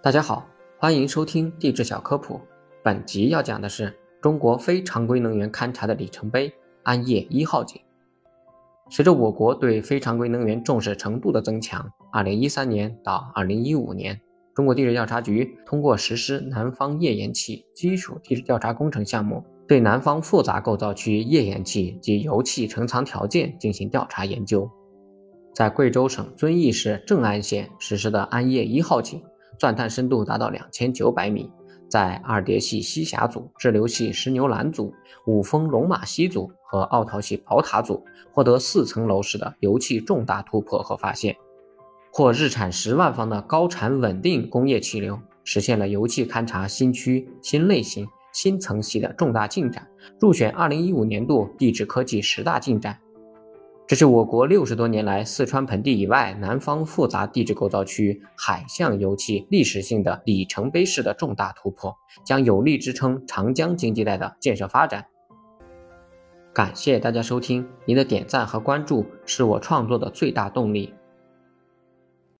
大家好，欢迎收听地质小科普。本集要讲的是中国非常规能源勘察的里程碑——安业一号井。随着我国对非常规能源重视程度的增强，2013年到2015年，中国地质调查局通过实施南方页岩气基础地质调查工程项目，对南方复杂构造区页岩气及油气成藏条件进行调查研究。在贵州省遵义市正安县实施的安业一号井，钻探深度达到两千九百米，在二叠系西峡组、支流系石牛栏组、五峰龙马溪组和奥陶系宝塔组获得四层楼式的油气重大突破和发现，或日产十万方的高产稳定工业气流，实现了油气勘察新区、新类型、新层系的重大进展，入选二零一五年度地质科技十大进展。这是我国六十多年来四川盆地以外南方复杂地质构造区海象油气历史性的里程碑式的重大突破，将有力支撑长江经济带的建设发展。感谢大家收听，您的点赞和关注是我创作的最大动力。